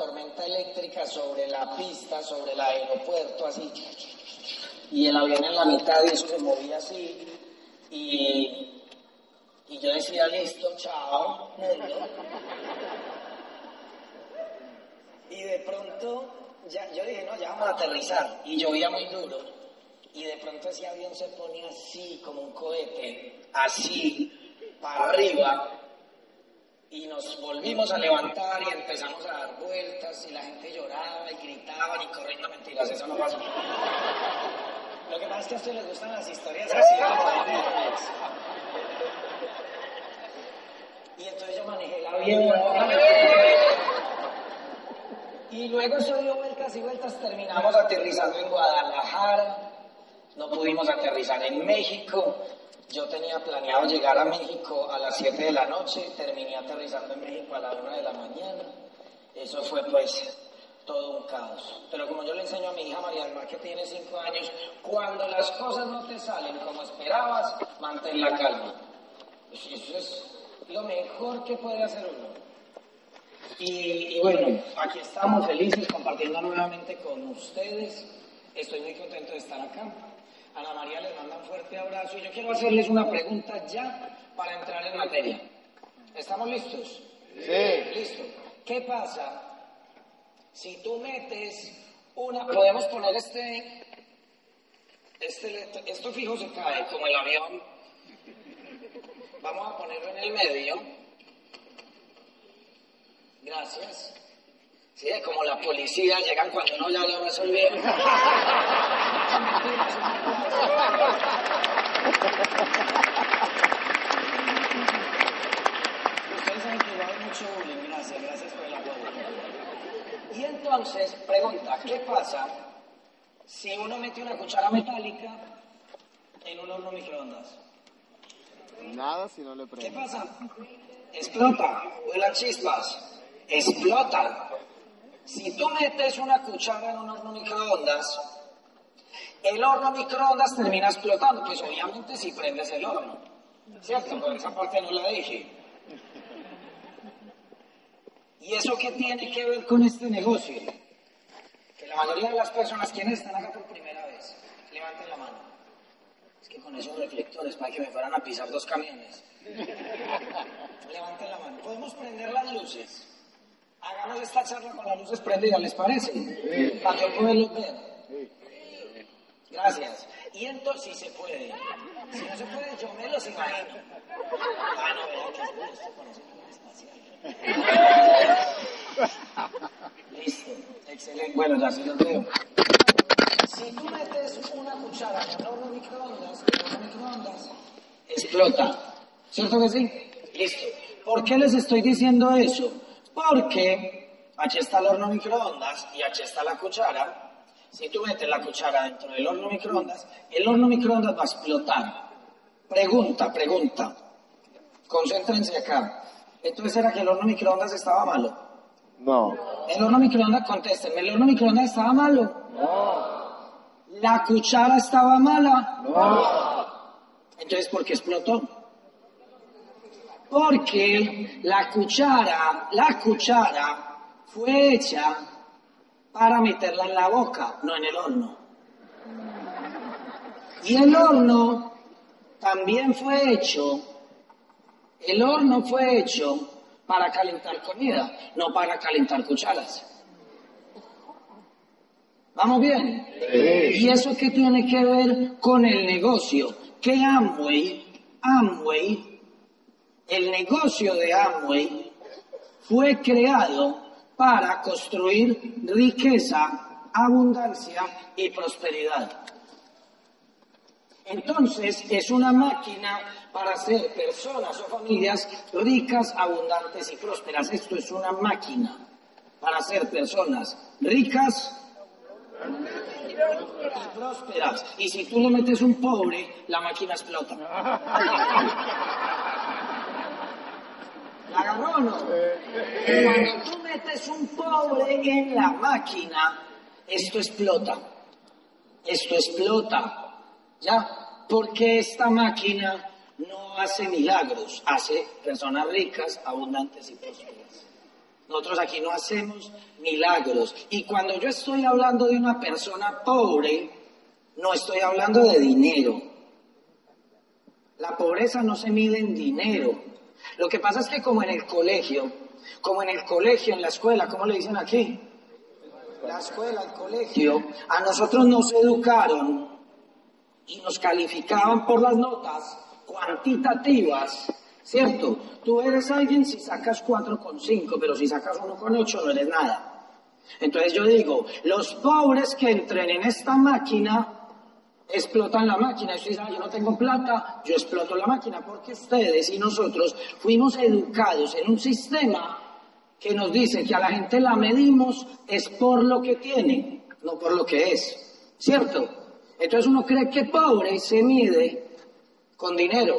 tormenta eléctrica sobre la pista, sobre el aeropuerto, así. Y el avión en la mitad y eso se movía así. Y, y yo decía, listo, chao, mundo. Y de pronto, yo dije, no, ya vamos a aterrizar. Y llovía muy duro. Y de pronto ese avión se ponía así, como un cohete, así, para arriba. Y nos volvimos a levantar y empezamos a dar vueltas y la gente lloraba y gritaba y corriendo mentiras, eso no pasó. Lo que pasa es que a ustedes les gustan las historias así. Y entonces yo manejé el avión. Y luego eso dio vueltas y vueltas, terminamos aterrizando en Guadalajara, no pudimos aterrizar en México. Yo tenía planeado llegar a México a las 7 de la noche, terminé aterrizando en México a la 1 de la mañana. Eso fue pues todo un caos. Pero como yo le enseño a mi hija María del Mar que tiene 5 años, cuando las cosas no te salen como esperabas, mantén la calma. Eso es lo mejor que puede hacer uno. Y bueno, aquí estamos felices compartiendo nuevamente con ustedes. Estoy muy contento de estar acá. Ana María les manda un fuerte abrazo y yo quiero hacerles una pregunta ya para entrar en materia. ¿Estamos listos? Sí. Listo. ¿Qué pasa si tú metes una... Podemos poner este... este esto fijo se cae como el avión. Vamos a ponerlo en el medio. Gracias. Sí, es como la policía, llegan cuando no ya lo resolvieron. Ustedes saben que yo hago mucho bullying, gracias, gracias por el apoyo. Y entonces, pregunta, ¿qué pasa si uno mete una cuchara metálica en un horno microondas? Nada si no le ¿Qué prende. pasa? Explota, vuelan chispas, explota. Si tú metes una cuchara en un horno microondas, el horno microondas termina explotando, pues obviamente si prendes el horno, ¿cierto? Por esa parte no la dije. ¿Y eso qué tiene que ver con este negocio? Que la mayoría de las personas, quienes están acá por primera vez, levanten la mano. Es que con esos reflectores, para que me fueran a pisar dos camiones. Levanten la mano. ¿Podemos prender las luces? Hagamos esta charla con las luces prendidas, ¿les parece? Para yo poderlos ver. Gracias. Y entonces, si se puede. Si no se puede, yo me los imagino. Ah, no, ¿verdad que es esto espacial. Listo, excelente. Bueno, ya sí los veo. Si tú metes una cuchara en horno microondas, el horno microondas explota. ¿Cierto que sí? Listo. ¿Por qué les estoy diciendo eso? Porque aquí está el horno microondas y aquí está la cuchara. Si tú metes la cuchara dentro del horno microondas, el horno microondas va a explotar. Pregunta, pregunta. Concéntrense acá. Entonces era que el horno microondas estaba malo. No. El horno microondas, contéstenme, ¿el horno microondas estaba malo? ¿La cuchara estaba mala? Entonces, ¿por qué explotó? Porque la cuchara, la cuchara fue hecha para meterla en la boca, no en el horno. Y el horno también fue hecho, el horno fue hecho para calentar comida, no para calentar cucharas. ¿Vamos bien? ¿Y eso qué tiene que ver con el negocio? Que Amway, Amway, el negocio de Amway fue creado para construir riqueza, abundancia y prosperidad. Entonces es una máquina para hacer personas o familias ricas, abundantes y prósperas. Esto es una máquina para hacer personas ricas y prósperas. Y si tú le metes un pobre, la máquina explota. ¿La agarró o no? Cuando tú metes un pobre en la máquina, esto explota. Esto explota. ¿Ya? Porque esta máquina no hace milagros, hace personas ricas, abundantes y prósperas. Nosotros aquí no hacemos milagros. Y cuando yo estoy hablando de una persona pobre, no estoy hablando de dinero. La pobreza no se mide en dinero. Lo que pasa es que como en el colegio, como en el colegio, en la escuela, ¿cómo le dicen aquí? La escuela, el colegio, a nosotros nos educaron y nos calificaban por las notas cuantitativas, ¿cierto? Tú eres alguien si sacas 4,5, pero si sacas 1,8 no eres nada. Entonces yo digo, los pobres que entren en esta máquina explotan la máquina. Usted dice, yo no tengo plata, yo exploto la máquina, porque ustedes y nosotros fuimos educados en un sistema que nos dice que a la gente la medimos es por lo que tiene, no por lo que es. ¿Cierto? Entonces uno cree que pobre se mide con dinero.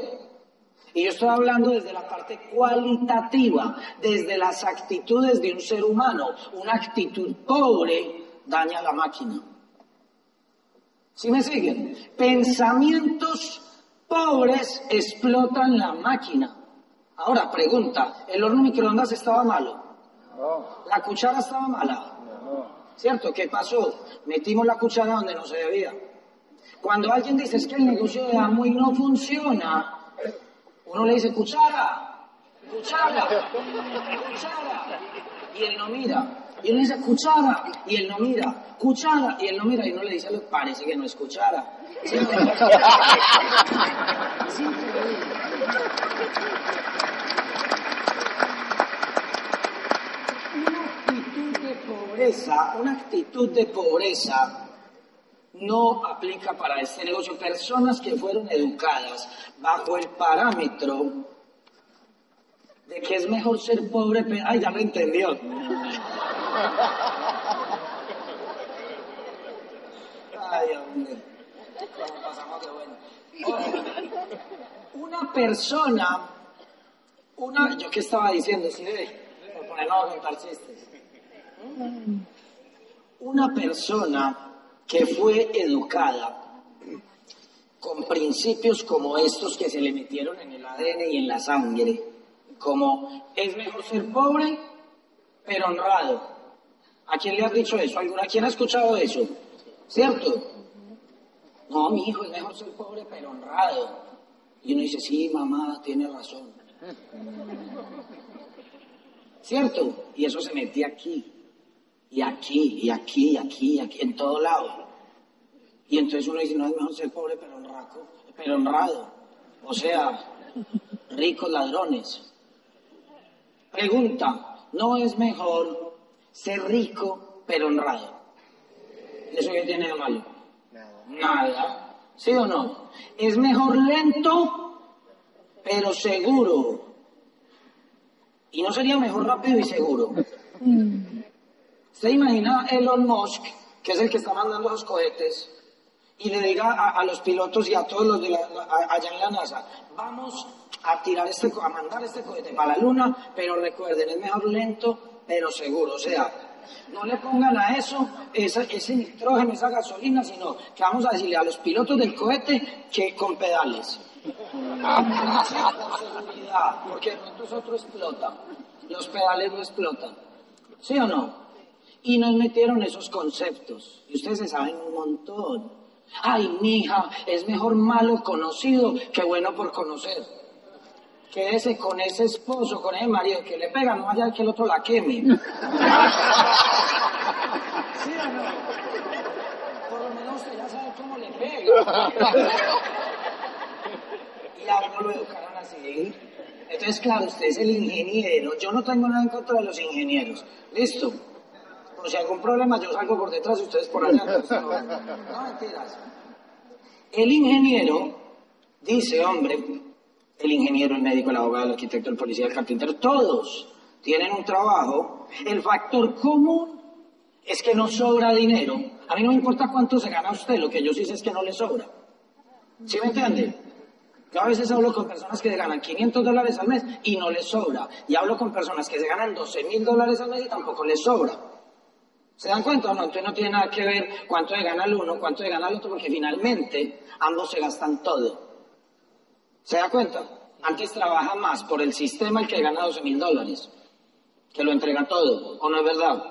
Y yo estoy hablando desde la parte cualitativa, desde las actitudes de un ser humano. Una actitud pobre daña la máquina. ¿Sí me siguen? Pensamientos pobres explotan la máquina. Ahora, pregunta, ¿el horno microondas estaba malo? ¿La cuchara estaba mala? ¿Cierto? ¿Qué pasó? Metimos la cuchara donde no se debía. Cuando alguien dice es que el negocio de Amway no funciona, uno le dice cuchara, cuchara, cuchara, y él no mira. Y uno dice cuchara, y él no mira, cuchara, y él no mira, y uno le dice, parece que no es cuchara. Una actitud de pobreza, una actitud de pobreza no aplica para este negocio. Personas que fueron educadas bajo el parámetro de que es mejor ser pobre, pero... Ay, ya me entendió. Ay, hombre. Cómo pasamos de bueno. Una persona, una, yo qué estaba diciendo, ve, por ponernos a. Una persona que fue educada con principios como estos que se le metieron en el ADN y en la sangre, como es mejor ser pobre pero honrado. ¿A quién le has dicho eso? ¿A quién ha escuchado eso? ¿Cierto? No, mi hijo, es mejor ser pobre pero honrado. Y uno dice, sí, mamá, tiene razón. ¿Cierto? Y eso se metía aquí, y aquí, y aquí, y aquí, y aquí, en todo lado. Y entonces uno dice, no es mejor ser pobre pero honrado, pero honrado. O sea, ricos ladrones. Pregunta, ¿no es mejor ser rico pero honrado? ¿Eso qué tiene de malo? Nada. Nada. ¿Sí o no? Es mejor lento pero seguro. ¿Y no sería mejor rápido y seguro? ¿Se imagina Elon Musk, que es el que está mandando los cohetes, y le diga a, los pilotos y a todos los de allá en la NASA, vamos a tirar este, a mandar este cohete para la Luna, pero recuerden, es mejor lento, pero seguro. O sea, no le pongan a eso ese, ese nitrógeno, esa gasolina, sino que vamos a decirle a los pilotos del cohete que con pedales. porque entonces otro explota. Los pedales no explotan. ¿Sí o no? Y nos metieron esos conceptos. Y ustedes se saben un montón. Ay, mija, es mejor malo conocido que bueno por conocer. Quédese con ese esposo, con ese marido que le pega, no vaya que el otro la queme. ¿Sí o no? Por lo menos usted ya sabe cómo le pega. y a uno lo educaron así. Entonces, claro, usted es el ingeniero. Yo no tengo nada en contra de los ingenieros. ¿Listo? Por si hay algún problema, yo salgo por detrás y ustedes por allá. No, no mentiras. El ingeniero dice, hombre, el ingeniero, el médico, el abogado, el arquitecto, el policía, el carpintero, todos tienen un trabajo. El factor común es que no sobra dinero. A mí no me importa cuánto se gana usted, lo que yo sí sé es que no le sobra. ¿Sí me entiende? Yo a veces hablo con personas que se ganan 500 dólares al mes y no les sobra. Y hablo con personas que se ganan 12 mil dólares al mes y tampoco les sobra. ¿Se dan cuenta o no? Entonces no tiene nada que ver cuánto le gana el uno, cuánto le gana el otro, porque finalmente ambos se gastan todo. ¿Se da cuenta? Antes trabaja más por el sistema el que gana 12 mil dólares, que lo entrega todo, ¿o no es verdad?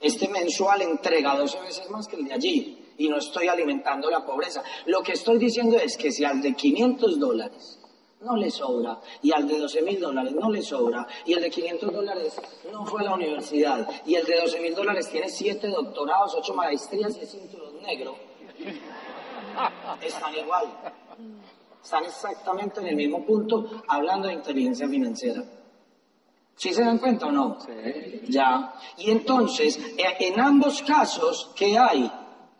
Este mensual entrega 12 veces más que el de allí y no estoy alimentando la pobreza. Lo que estoy diciendo es que si al de 500 dólares no le sobra, y al de 12 mil dólares no le sobra, y el de 500 dólares no fue a la universidad, y el de 12 mil dólares tiene 7 doctorados, 8 maestrías y cinturón negro, están igual. Están exactamente en el mismo punto hablando de inteligencia financiera. ¿Sí se dan cuenta o no? Sí. Ya. Y entonces, eh, en ambos casos, ¿qué hay?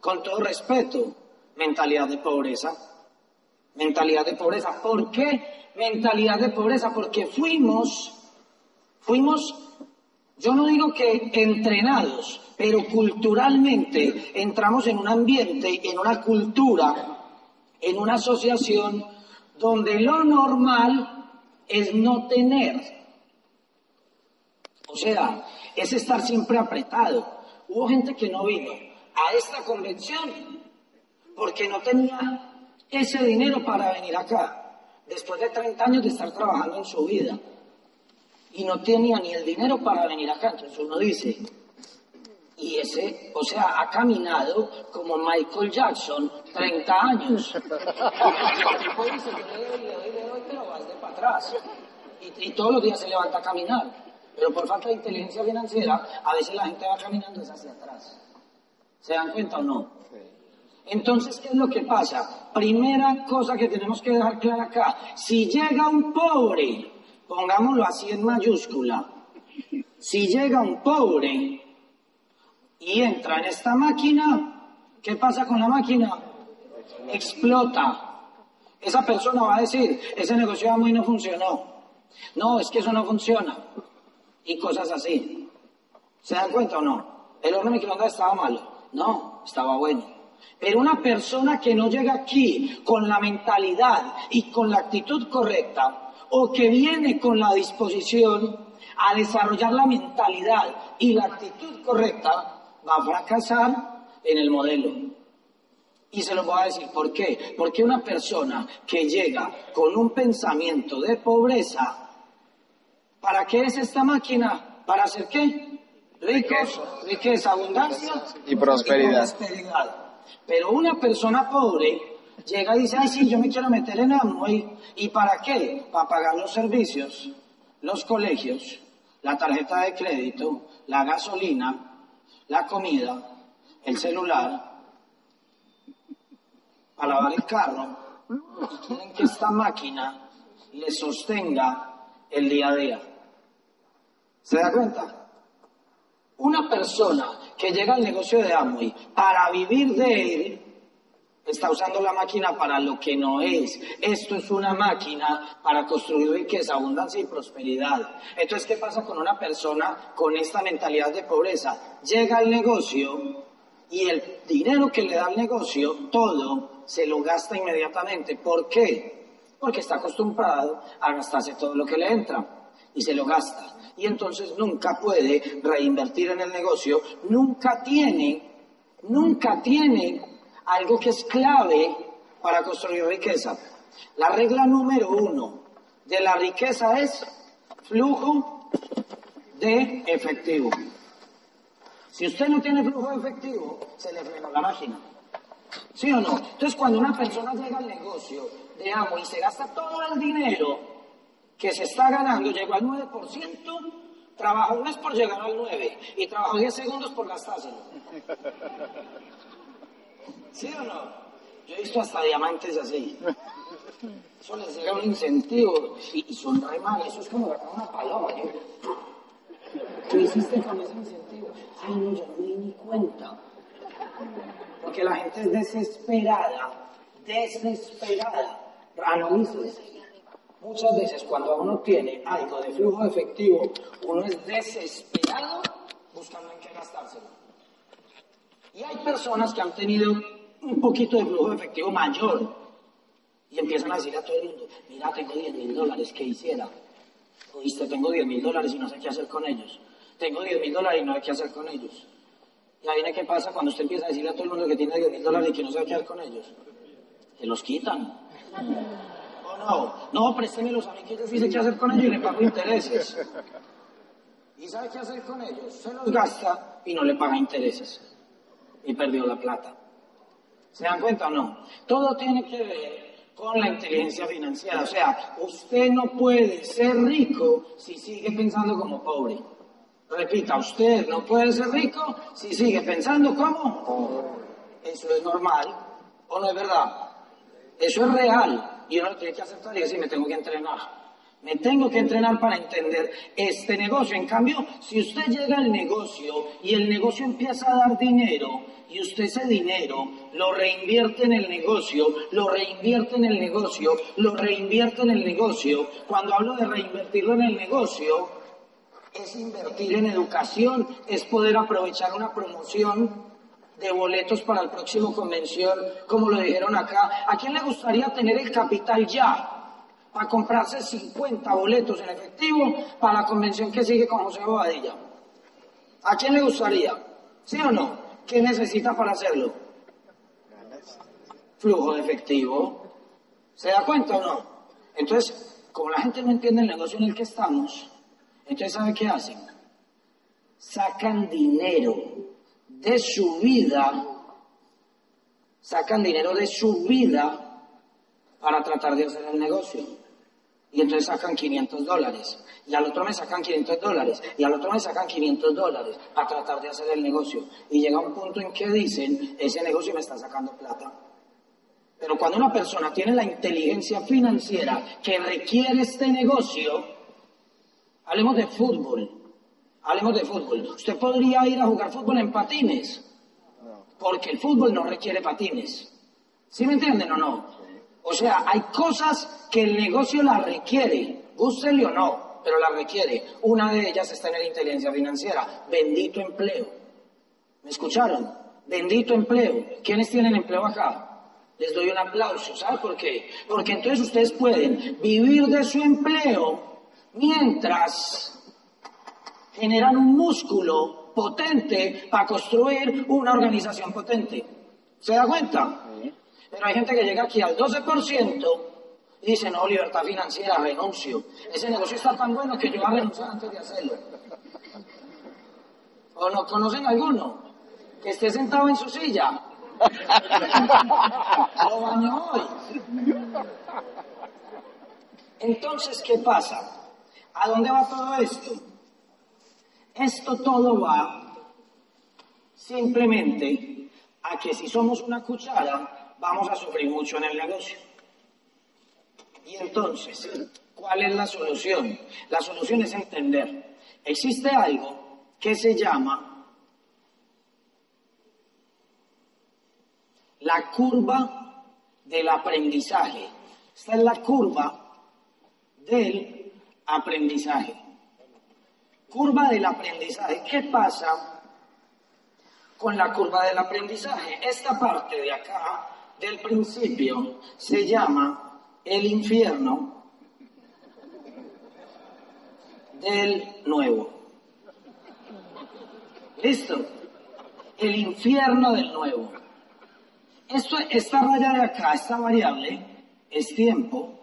Con todo respeto, mentalidad de pobreza. Mentalidad de pobreza. ¿Por qué mentalidad de pobreza? Porque fuimos, fuimos, yo no digo que entrenados, pero culturalmente entramos en un ambiente, en una cultura, en una asociación donde lo normal es no tener. O sea, es estar siempre apretado. Hubo gente que no vino a esta convención porque no tenía ese dinero para venir acá, después de 30 años de estar trabajando en su vida. Y no tenía ni el dinero para venir acá. Entonces uno dice, y ese, o sea, ha caminado como Michael Jackson 30 años. El tipo dice, yo le doy, le doy, le doy, pero vas de para atrás. Y, y todos los días se levanta a caminar. Pero por falta de inteligencia financiera, a veces la gente va caminando hacia atrás. ¿Se dan cuenta o no? Entonces, ¿qué es lo que pasa? Primera cosa que tenemos que dejar clara acá. Si llega un pobre, pongámoslo así en mayúscula, si llega un pobre y entra en esta máquina, ¿qué pasa con la máquina? Explota. Esa persona va a decir, ese negocio muy no funcionó. No, es que eso no funciona. Y cosas así. ¿Se dan cuenta o no? El horno microondas estaba malo. No, estaba bueno. Pero una persona que no llega aquí con la mentalidad y con la actitud correcta, o que viene con la disposición a desarrollar la mentalidad y la actitud correcta, va a fracasar en el modelo. Y se lo voy a decir por qué. Porque una persona que llega con un pensamiento de pobreza, ¿para qué es esta máquina? ¿Para hacer qué? Ricos, riqueza, abundancia Y prosperidad. Pero una persona pobre llega y dice, ay, sí, yo me quiero meter en Amway. ¿Y para qué? Para pagar los servicios, los colegios, la tarjeta de crédito, la gasolina, la comida, el celular, para lavar el carro. Y quieren que esta máquina le sostenga el día a día. ¿Se da cuenta? Una persona que llega al negocio de Amway para vivir de él, está usando la máquina para lo que no es. Esto es una máquina para construir riqueza, abundancia y prosperidad. Entonces, ¿qué pasa con una persona con esta mentalidad de pobreza? Llega al negocio y el dinero que le da el negocio, todo, se lo gasta inmediatamente. ¿Por qué? Porque está acostumbrado a gastarse todo lo que le entra y se lo gasta. Y entonces nunca puede reinvertir en el negocio, nunca tiene, nunca tiene algo que es clave para construir riqueza. La regla número uno de la riqueza es flujo de efectivo. Si usted no tiene flujo de efectivo, se le frena la máquina. ¿Sí o no? Entonces, cuando una persona llega al negocio de amo y se gasta todo el dinero que se está ganando, llegó al 9%, trabaja un mes por llegar al 9% y trabajó 10 segundos por gastárselo. ¿Sí o no? Yo he visto hasta diamantes así. Eso les llega un incentivo y, son re mal. Eso es como agarrar una paloma. ¿Qué hiciste con ese incentivo? Ay, no, yo no me di ni cuenta. Porque la gente es desesperada, desesperada. Analícese. Muchas veces cuando uno tiene algo de flujo efectivo, uno es desesperado buscando en qué gastárselo. Y hay personas que han tenido un poquito de flujo efectivo mayor y empiezan a decir a todo el mundo, mira, tengo 10 mil dólares, ¿qué hiciera? Oíste, tengo 10 mil dólares y no sé qué hacer con ellos. Tengo 10 mil dólares y no sé qué hacer con ellos. Y ahí viene qué pasa cuando usted empieza a decirle a todo el mundo que tiene 10 mil dólares y que no sabe qué hacer con ellos. Se los quitan. ¿O no? No, préstemelos a mí que yo sí sé qué hacer con ellos y le pago intereses. ¿Y sabe qué hacer con ellos? Se los gasta y no le paga intereses. Y perdió la plata. ¿Se dan cuenta o no? Todo tiene que ver con la inteligencia financiera. O sea, usted no puede ser rico si sigue pensando como pobre. Repita, usted no puede ser rico si sigue pensando como pobre. Eso es normal o no es verdad. Eso es real y uno lo tiene que aceptar y decir, me tengo que entrenar. Me tengo que entrenar para entender este negocio. En cambio, si usted llega al negocio y el negocio empieza a dar dinero y usted ese dinero lo reinvierte en el negocio, lo reinvierte en el negocio, lo reinvierte en el negocio, cuando hablo de reinvertirlo en el negocio, es invertir en educación, es poder aprovechar una promoción de boletos para el próximo convención, como lo dijeron acá. ¿A quién le gustaría tener el capital ya? Para comprarse 50 boletos en efectivo para la convención que sigue con José Bobadilla. ¿A quién le gustaría? ¿Sí o no? ¿Qué necesita para hacerlo? Flujo de efectivo. ¿Se da cuenta o no? Entonces, como la gente no entiende el negocio en el que estamos, entonces ¿sabe qué hacen? Sacan dinero de su vida, sacan dinero de su vida para tratar de hacer el negocio. Y entonces sacan 500 dólares. Y al otro mes sacan 500 dólares. Y al otro mes sacan 500 dólares para tratar de hacer el negocio. Y llega un punto en que dicen, ese negocio me está sacando plata. Pero cuando una persona tiene la inteligencia financiera que requiere este negocio, hablemos de fútbol. Hablemos de fútbol. Usted podría ir a jugar fútbol en patines, porque el fútbol no requiere patines. ¿Sí me entienden o no? O sea, hay cosas que el negocio la requiere, gústele o no, pero la requiere. Una de ellas está en la inteligencia financiera. Bendito empleo. ¿Me escucharon? Bendito empleo. ¿Quiénes tienen empleo acá? Les doy un aplauso. ¿Sabe por qué? Porque entonces ustedes pueden vivir de su empleo mientras generan un músculo potente para construir una organización potente. ¿Se da cuenta? Pero hay gente que llega aquí al 12% y dice, no, libertad financiera, renuncio. Ese negocio está tan bueno que yo voy a renunciar antes de hacerlo. ¿O no conocen alguno? Que esté sentado en su silla. Lo bañó hoy. Entonces, ¿qué pasa? ¿A dónde va todo esto? Esto todo va simplemente a que si somos una cuchara, vamos a sufrir mucho en el negocio. Y entonces, ¿cuál es la solución? La solución es entender. Existe algo que se llama la curva del aprendizaje. Esta es la curva del aprendizaje. Curva del aprendizaje. ¿Qué pasa con la curva del aprendizaje? Esta parte de acá, del principio, se llama el infierno del nuevo. ¿Listo? El infierno del nuevo. Esto, esta raya de acá, esta variable, es tiempo.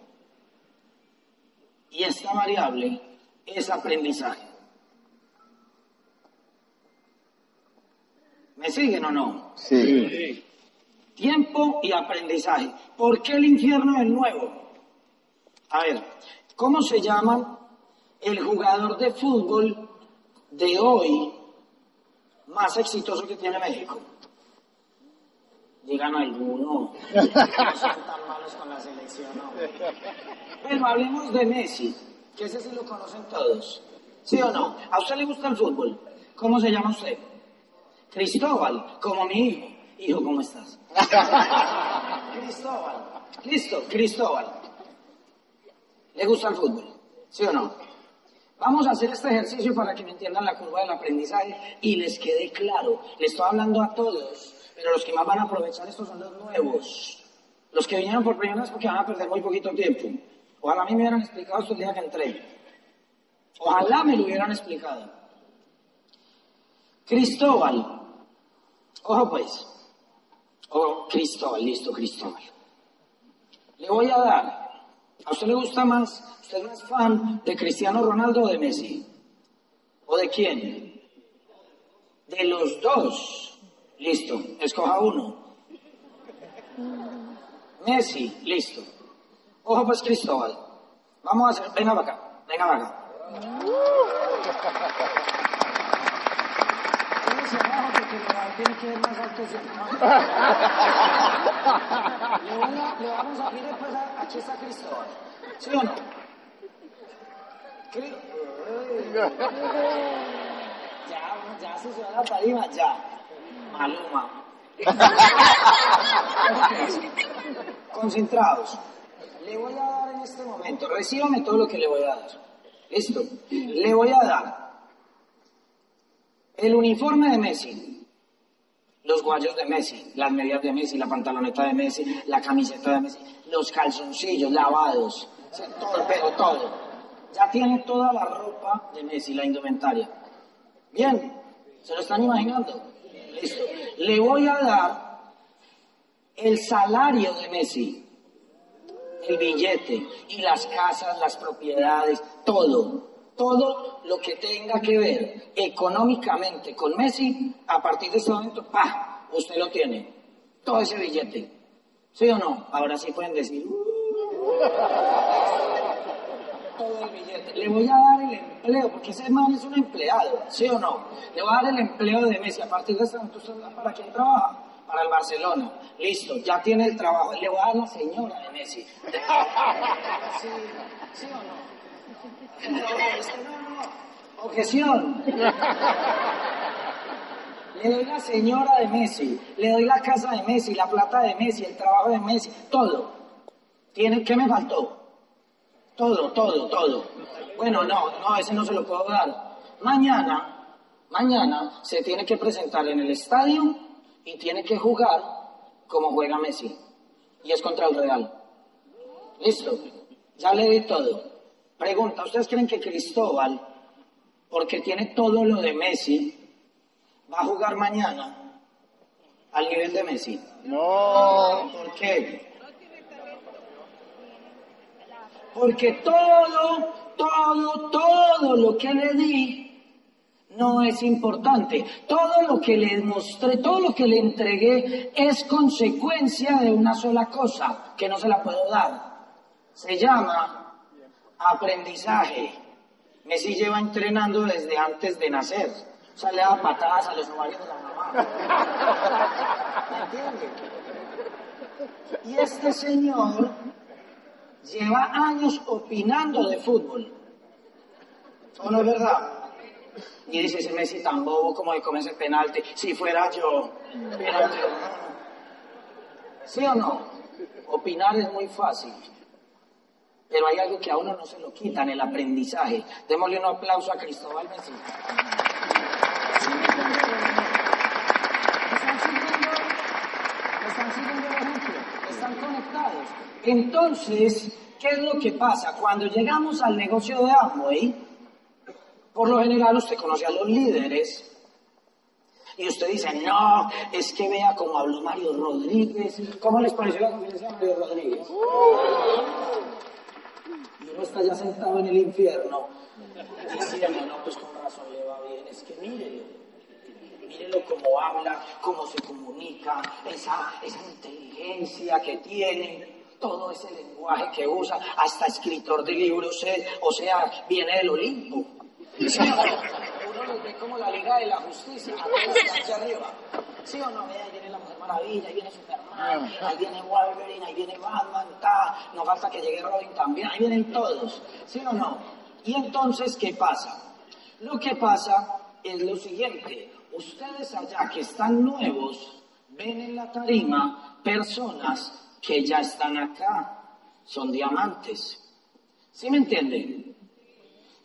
Y esta variable es aprendizaje. ¿Me siguen o no? Sí. Tiempo y aprendizaje. ¿Por qué el infierno del nuevo? A ver, ¿cómo se llama el jugador de fútbol de hoy más exitoso que tiene México? Digan alguno. No son tan malos con la selección, no. Bueno, hablemos de Messi, que ese sí lo conocen todos. ¿Sí o no? ¿A usted le gusta el fútbol? ¿Cómo se llama usted? Cristóbal, como mi hijo. Hijo, ¿cómo estás? Cristóbal. Listo, Cristóbal. ¿Le gusta el fútbol? ¿Sí o no? Vamos a hacer este ejercicio para que me entiendan la curva del aprendizaje y les quede claro. Le estoy hablando a todos, pero los que más van a aprovechar estos son los nuevos. Los que vinieron por primera vez porque van a perder muy poquito tiempo. Ojalá a mí me hubieran explicado esto el día que entré. Ojalá me lo hubieran explicado. Cristóbal. Ojo pues. Ojo, Cristóbal, listo, Cristóbal. Le voy a dar. ¿A usted le gusta más? ¿Usted es más fan de Cristiano Ronaldo o de Messi? ¿O de quién? De los dos. Listo, escoja uno. Messi, listo. Ojo pues Cristóbal. Vamos a hacer, venga para acá, venga para acá. Quédese abajo le va- tiene que ver más alto siempre, ¿no? le, vamos a mire pues a- aquí Cristóbal. ¿Sí o no? Ya, ya se subió a la tarima, ya. Maluma. Concentrados. Le voy a dar en este momento, recíbame todo lo que le voy a dar. Listo. Le voy a dar el uniforme de Messi, los guayos de Messi, las medias de Messi, la pantaloneta de Messi, la camiseta de Messi, los calzoncillos lavados, todo, pero todo. Ya tiene toda la ropa de Messi, la indumentaria. Bien, ¿se lo están imaginando? Listo. Le voy a dar el salario de Messi, el billete y las casas, las propiedades, todo, todo lo que tenga que ver económicamente con Messi, a partir de ese momento, ¡pa! Usted lo tiene, todo ese billete. ¿Sí o no? Ahora sí pueden decir, "Uh". todo el billete. Le voy a dar el empleo, porque ese man es un empleado, ¿sí o no? Le voy a dar el empleo de Messi. A partir de ese momento, ¿usted ¿para quién trabaja? Para el Barcelona. Listo, ya tiene el trabajo. Le voy a dar la señora de Messi. ¿Sí, ¿sí o no? Objeción. Le doy la señora de Messi, le doy la casa de Messi, la plata de Messi, el trabajo de Messi, todo. ¿Tiene, ¿Qué me faltó? Todo, todo, todo. Bueno, no, no, ese no se lo puedo dar. Mañana, mañana se tiene que presentar en el estadio y tiene que jugar como juega Messi. Y es contra el Real. Listo, ya le di todo. Pregunta, ¿ustedes creen que Cristóbal, porque tiene todo lo de Messi, va a jugar mañana al nivel de Messi? No. ¿Por qué? Porque todo, todo, todo lo que le di no es importante. Todo lo que le mostré, todo lo que le entregué es consecuencia de una sola cosa que no se la puedo dar. Se llama aprendizaje. Messi lleva entrenando desde antes de nacer. O sea, le da patadas a los ovarios de la mamá. ¿Me entiende? Y este señor lleva años opinando de fútbol. ¿O no es verdad? Y dice ese Messi tan bobo como de comerse penalti. Si fuera yo. No. ¿Sí o no? Opinar es muy fácil. Pero hay algo que a uno no se lo quitan, el aprendizaje. Démosle un aplauso a Cristóbal Messi. ¿Están siguiendo? ¿Están siguiendo el ejemplo? ¿Están conectados? Entonces, ¿qué es lo que pasa? Cuando llegamos al negocio de Amway, por lo general usted conoce a los líderes y usted dice, no, es que vea cómo habló Mario Rodríguez. ¿Cómo les pareció la conferencia de Mario Rodríguez? Y uno está ya sentado en el infierno diciendo, no, pues con razón le va bien, es que mírelo. Mírelo cómo habla, cómo se comunica, esa, esa inteligencia que tiene, todo ese lenguaje que usa, hasta escritor de libros, eh, o sea, viene del Olimpo. Uno los ve como la Liga de la Justicia, a todos hacia arriba. ¿Sí o no? Ve, ahí viene la Maravilla, ahí viene Superman, ahí viene Wolverine, ahí viene Batman, ta, no falta que llegue Robin también, ahí vienen todos. ¿Sí o no? Y entonces, ¿qué pasa? Lo que pasa es lo siguiente, ustedes allá que están nuevos, ven en la tarima personas que ya están acá, son diamantes. ¿Sí me entienden?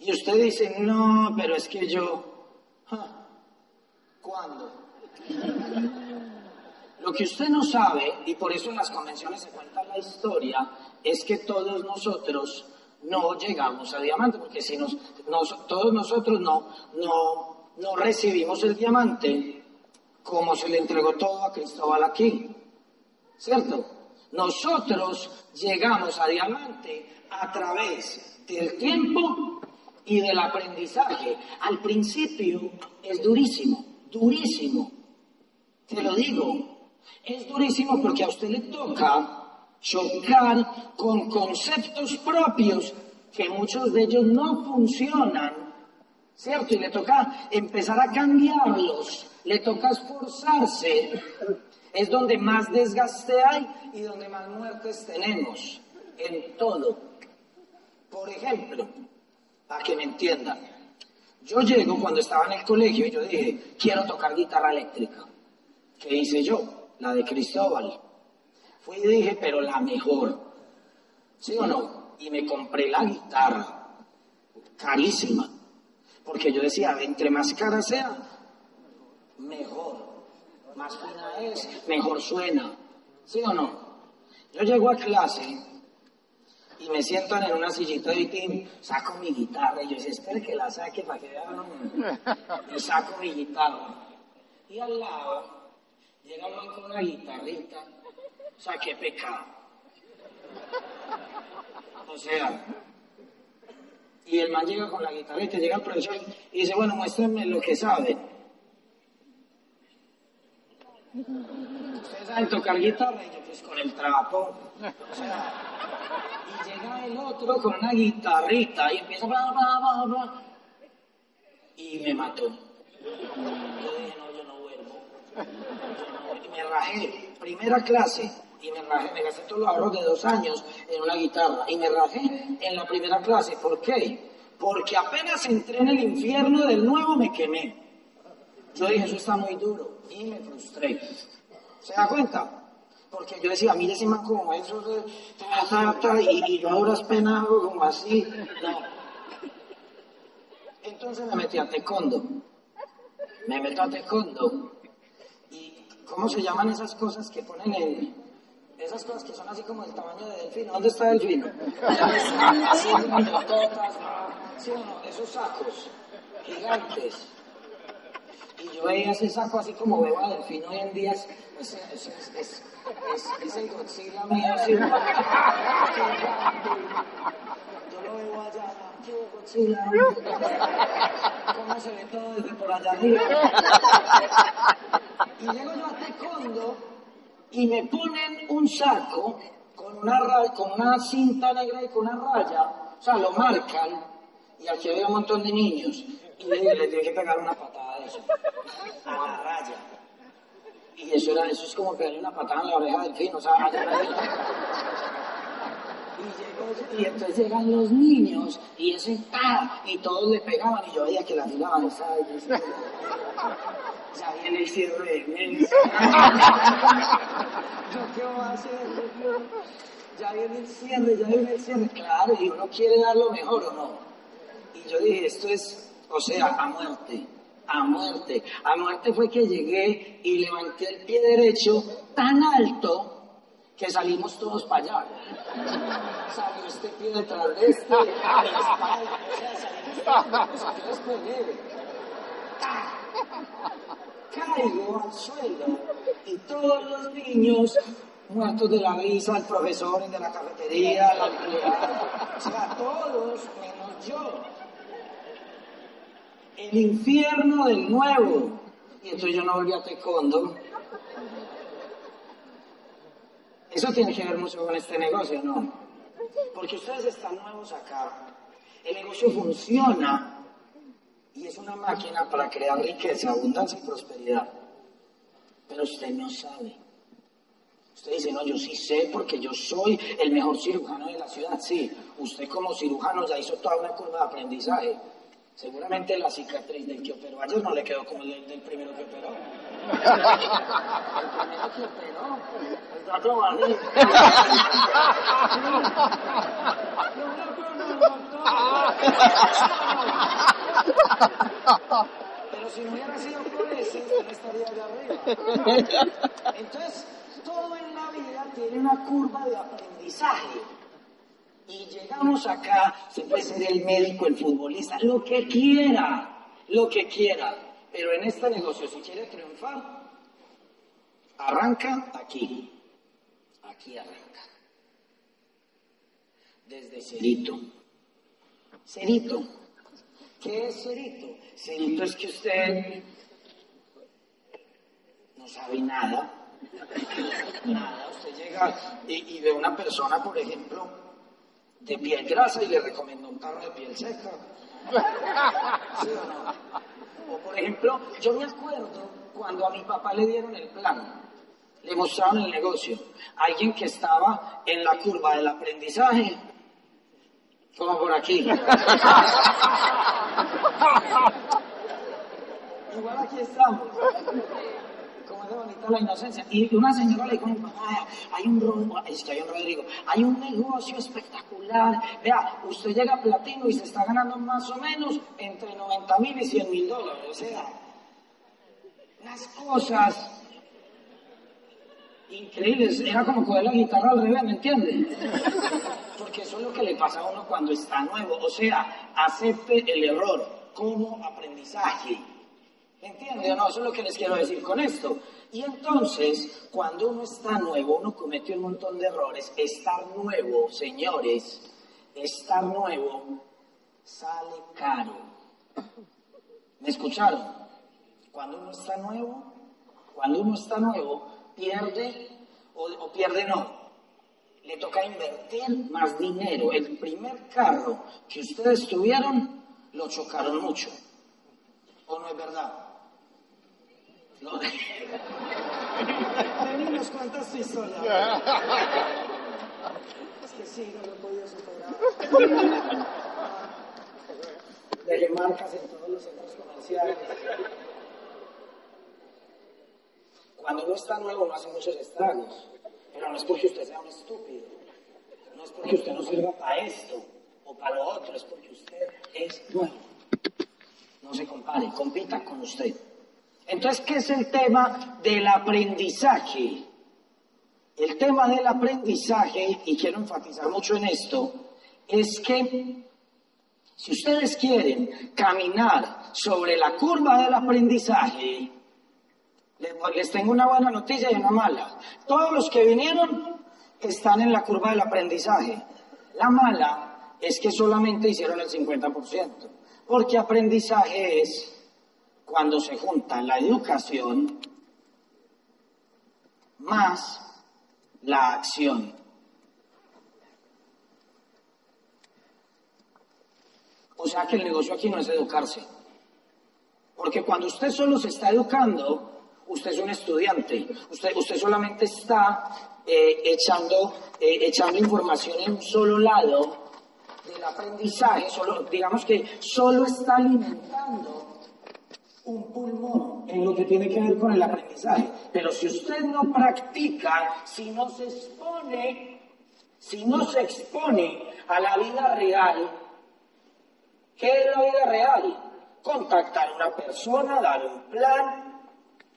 Y usted dice, no, pero es que yo... ¿Cuándo? Lo que usted no sabe, y por eso en las convenciones se cuenta la historia, es que todos nosotros no llegamos a diamante, porque si nos, nos- todos nosotros no, no, no recibimos el diamante como se le entregó todo a Cristóbal aquí. ¿Cierto? Nosotros llegamos a diamante a través del tiempo y del aprendizaje. Al principio es durísimo, durísimo. Te lo digo. Es durísimo porque a usted le toca chocar con conceptos propios que muchos de ellos no funcionan ¿cierto? Y le toca empezar a cambiarlos, le toca esforzarse. Es donde más desgaste hay y donde más muertes tenemos, en todo. Por ejemplo, para que me entiendan, yo llego cuando estaba en el colegio y yo dije, quiero tocar guitarra eléctrica. ¿Qué hice yo? La de Cristóbal. Fui y dije, pero la mejor. ¿Sí o no? Y me compré la guitarra, carísima. Porque yo decía, entre más cara sea, mejor. Más fina es, mejor suena. ¿Sí o no? Yo llego a clase y me sientan en una sillita de vitín, saco mi guitarra y yo decía, espere que la saque para que vean. Yo saco mi guitarra. Y al lado llega man con una guitarrita. O sea, qué pecado. O sea, y el man llega con la guitarrita, llega el profesor y dice, bueno, muéstrenme lo que saben. Ustedes saben tocar guitarra y yo pues con el trapo. O sea, y llega el otro con una guitarrita y empieza bla, bla, bla, bla. Y me mató no, yo no vuelvo. Yo no vuelvo. Y me rajé, primera clase, y me rajé, me gasté todos los ahorros de dos años en una guitarra. Y me rajé en la primera clase. ¿Por qué? Porque apenas entré en el infierno del nuevo me quemé. Yo dije, eso está muy duro. Y me frustré. ¿Se da cuenta? Porque yo decía, mire ese man como eso, de ta, y, y yo a duras penas hago como así. No. Entonces me metí a taekwondo. Me meto a taekwondo. ¿Y cómo se llaman esas cosas que ponen en... Esas cosas que son así como del tamaño de delfino. ¿Dónde está delfino? Así, grandototas, ¿no? ¿Sí o no? Esos sacos gigantes. Y yo veía ese saco así como veo a delfino hoy en día. Es, es, el Godzilla mío. Así, yo lo veo allá. ¿Qué hubo, Godzilla? ¿Cómo se ve todo desde por allá arriba? Y llego yo a taekwondo y me ponen un saco con una, una cinta negra y con una raya, o sea, lo marcan, y aquí había un montón de niños, y le, le tuve que pegar una patada de eso, a la raya. Y eso, era, eso es como pegarle una patada en la oreja del fin, o sea, y, entonces llegan los niños y ese ¡ah! y todos le pegaban y yo veía que la fila avanzaba y ya viene el cierre de mes. ¿Yo qué voy a hacer? Ya viene el cierre, ya viene el cierre. Claro, y uno quiere dar lo mejor o no. Y yo dije, esto es, o sea, a muerte, a muerte. A muerte fue que llegué y levanté el pie derecho tan alto que salimos todos para allá. Salió este pie detrás de este. ¡Ah! Caigo al suelo y todos los niños muertos de la risa, el profesor, de la cafetería, la o sea, todos menos yo. El infierno del nuevo. Y entonces yo no volví a taekwondo. Eso tiene que ver mucho con este negocio, ¿no? Porque ustedes están nuevos acá. El negocio funciona y es una máquina para crear riqueza, abundancia y prosperidad. Pero usted no sabe. Usted dice, no, yo sí sé porque yo soy el mejor cirujano de la ciudad. Sí, usted como cirujano ya hizo toda una curva de aprendizaje. Seguramente la cicatriz del que operó ayer no le quedó como el del primero que operó. Pero si no hubiera sido por ese, no estaría allá arriba. Entonces, todo en la vida tiene una curva de aprendizaje. Y llegamos acá, se puede ser el médico, el futbolista, lo que quiera, lo que quiera. Pero en este negocio, si quiere triunfar, arranca aquí. Aquí arranca. Desde cerito. Cerito. ¿Qué es cerito? Cerito es que usted no sabe nada. Nada. Usted llega y, y ve una persona, por ejemplo, de piel grasa y le recomiendo un tarro de piel seca. ¿Sí o no? Por ejemplo, yo me acuerdo cuando a mi papá le dieron el plan, le mostraron el negocio, alguien que estaba en la curva del aprendizaje, como por aquí. Igual aquí estamos. Es bonita la inocencia. Y una señora le dijo a mi mamá, hay un, es que hay un Rodrigo, hay un negocio espectacular. Vea, usted llega a platino y se está ganando más o menos entre 90 mil y 100 mil dólares. O sea, las cosas increíbles. Era como coger la guitarra al revés, ¿me entiende? Porque eso es lo que le pasa a uno cuando está nuevo. O sea, acepte el error como aprendizaje. ¿Me entiende no? Eso es lo que les quiero decir con esto. Y entonces, cuando uno está nuevo, uno comete un montón de errores. Estar nuevo, señores, estar nuevo sale caro. ¿Me escucharon? Cuando uno está nuevo, cuando uno está nuevo, pierde o, o pierde no. Le toca invertir más dinero. El primer carro que ustedes tuvieron lo chocaron mucho. ¿O no es verdad? No. Vení, nos cuentas tu historia. Es que sí, no lo he podido superar. Dejé marcas en todos los centros comerciales. Cuando uno está nuevo no hace muchos estragos, pero no es porque usted sea un estúpido, no es porque usted no sirva para esto o para lo otro, es porque usted es nuevo. No se compare, compita con usted. Entonces, ¿qué es el tema del aprendizaje? El tema del aprendizaje, y quiero enfatizar mucho en esto, es que si ustedes quieren caminar sobre la curva del aprendizaje, les, tengo una buena noticia y una mala. Todos los que vinieron están en la curva del aprendizaje. La mala es que solamente hicieron el 50%, porque aprendizaje es cuando se junta la educación más la acción. O sea que el negocio aquí no es educarse. Porque cuando usted solo se está educando, usted es un estudiante. Usted, usted solamente está eh, echando, eh, echando información en un solo lado del aprendizaje. Solo, digamos que solo está alimentando un pulmón en lo que tiene que ver con el aprendizaje. Pero si usted no practica, si no se expone, si no se expone a la vida real, ¿qué es la vida real? Contactar a una persona, dar un plan,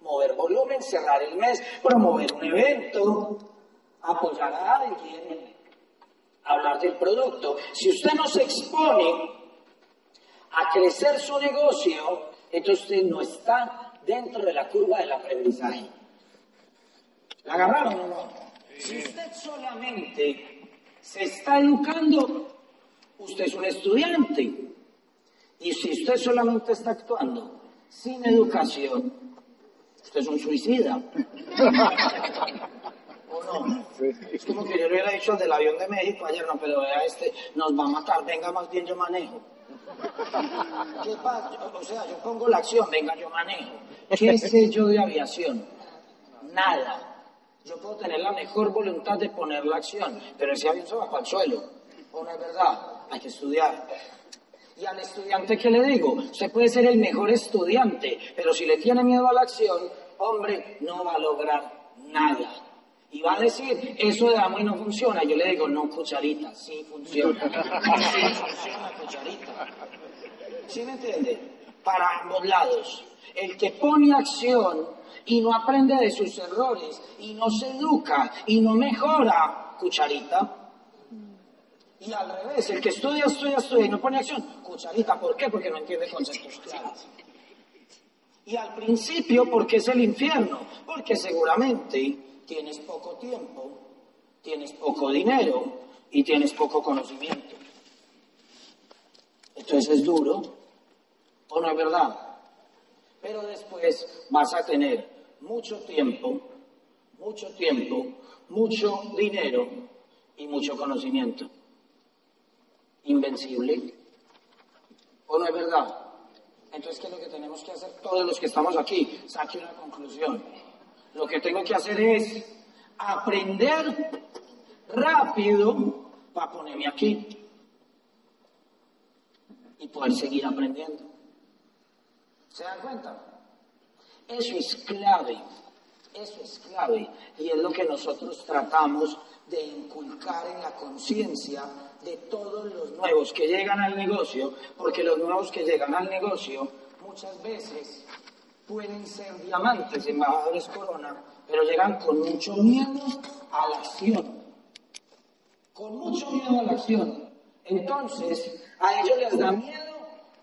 mover volumen, cerrar el mes, promover un evento, apoyar a alguien, hablar del producto. Si usted no se expone a crecer su negocio, entonces usted no está dentro de la curva del aprendizaje. ¿La agarraron o no? Si usted solamente se está educando, usted es un estudiante. Y si usted solamente está actuando sin educación, usted es un suicida. ¿O no? Es como que yo le hubiera dicho al del avión de México ayer, no, pero vea este, nos va a matar, venga más bien yo manejo. ¿Qué pasa? O sea, yo pongo la acción, venga, yo manejo. ¿Qué sé yo de aviación? Nada. Yo puedo tener la mejor voluntad de poner la acción, pero ese avión se va para el suelo. ¿O no es verdad? Hay que estudiar. Y al estudiante, ¿qué le digo? Usted puede ser el mejor estudiante, pero si le tiene miedo a la acción, hombre, no va a lograr nada. Y va a decir, eso de amo y no funciona. Yo le digo, no, cucharita, sí funciona. Sí funciona, cucharita. ¿Sí me entiende? Para ambos lados. El que pone acción y no aprende de sus errores y no se educa y no mejora, cucharita. Y al revés, el que estudia, estudia, estudia y no pone acción, cucharita. ¿Por qué? Porque no entiende conceptos claros. Y al principio, ¿por qué es el infierno? Porque seguramente tienes poco tiempo, tienes poco dinero y tienes poco conocimiento. Entonces es duro, ¿o no es verdad? Pero después vas a tener mucho tiempo, mucho tiempo, mucho dinero y mucho conocimiento. Invencible. ¿O no es verdad? Entonces, ¿qué es lo que tenemos que hacer todos los que estamos aquí? Saque una conclusión. Lo que tengo que hacer es aprender rápido para ponerme aquí y poder seguir aprendiendo. ¿Se dan cuenta? Eso es clave, eso es clave y es lo que nosotros tratamos de inculcar en la conciencia de todos los nuevos que llegan al negocio, porque los nuevos que llegan al negocio muchas veces pueden ser diamantes, embajadores corona, pero llegan con mucho miedo a la acción. Con mucho miedo a la acción. Entonces, a ellos les da miedo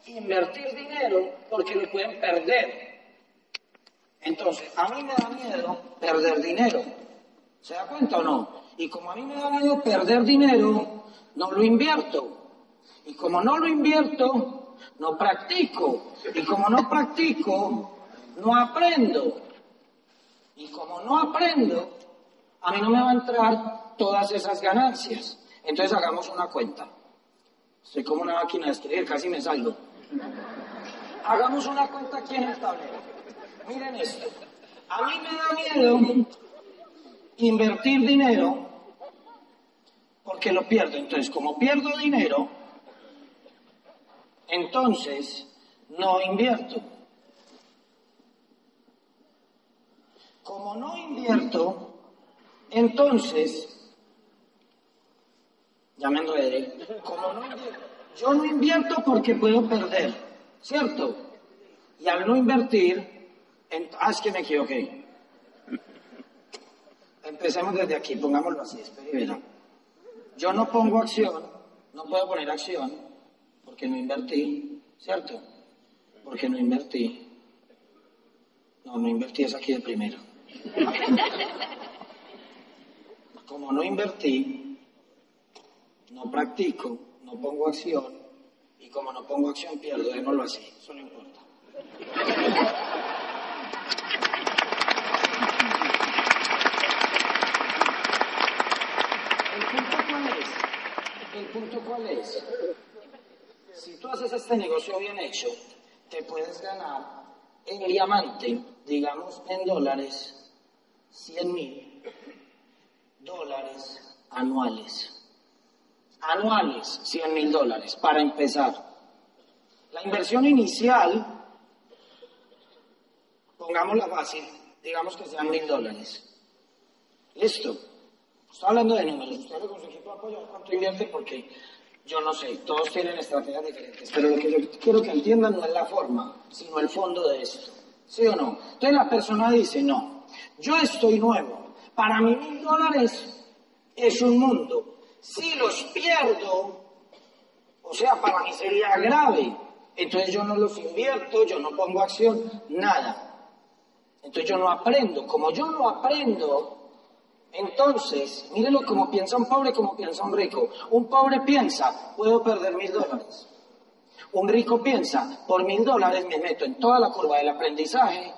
invertir dinero porque lo pueden perder. Entonces, a mí me da miedo perder dinero. ¿Se da cuenta o no? Y como a mí me da miedo perder dinero, no lo invierto. Y como no lo invierto, no practico. Y como no practico, no aprendo. Y como no aprendo, a mí no me va a entrar todas esas ganancias. Entonces hagamos una cuenta. Soy como una máquina de escribir, casi me salgo. Hagamos una cuenta aquí en el tablero. Miren esto. A mí me da miedo invertir dinero porque lo pierdo. Entonces, como pierdo dinero, entonces no invierto. Como no invierto, entonces, ya me enredé, como no invierto, yo no invierto porque puedo perder, ¿cierto? Y al no invertir, ah, es que me equivoqué. Empecemos desde aquí, pongámoslo así, espera. Yo no pongo acción, no puedo poner acción, porque no invertí, ¿cierto? Porque no invertí. No, no invertí es aquí de primero. Como no invertí, no practico, no pongo acción, y como no pongo acción pierdo, démoslo así, eso no importa. ¿El punto cuál es? ¿El punto cuál es? Si tú haces este negocio bien hecho, te puedes ganar en diamante, digamos en dólares, 100 mil dólares anuales. Anuales, 100 mil dólares, para empezar. La inversión inicial, pongámosla fácil, digamos que sean mil dólares. Listo. Estoy hablando de números. Usted con su cuánto invierte porque yo no sé, todos tienen estrategias diferentes. Pero lo que yo quiero que entiendan no es la forma, sino el fondo de esto. ¿Sí o no? Entonces la persona dice, no, yo estoy nuevo. Para mí mil dólares es un mundo. Si los pierdo, o sea, para mí sería grave. Entonces yo no los invierto, yo no pongo acción, nada. Entonces yo no aprendo. Como yo no aprendo, entonces, mírenlo como piensa un pobre, como piensa un rico. Un pobre piensa, puedo perder mil dólares. Un rico piensa, por mil dólares me meto en toda la curva del aprendizaje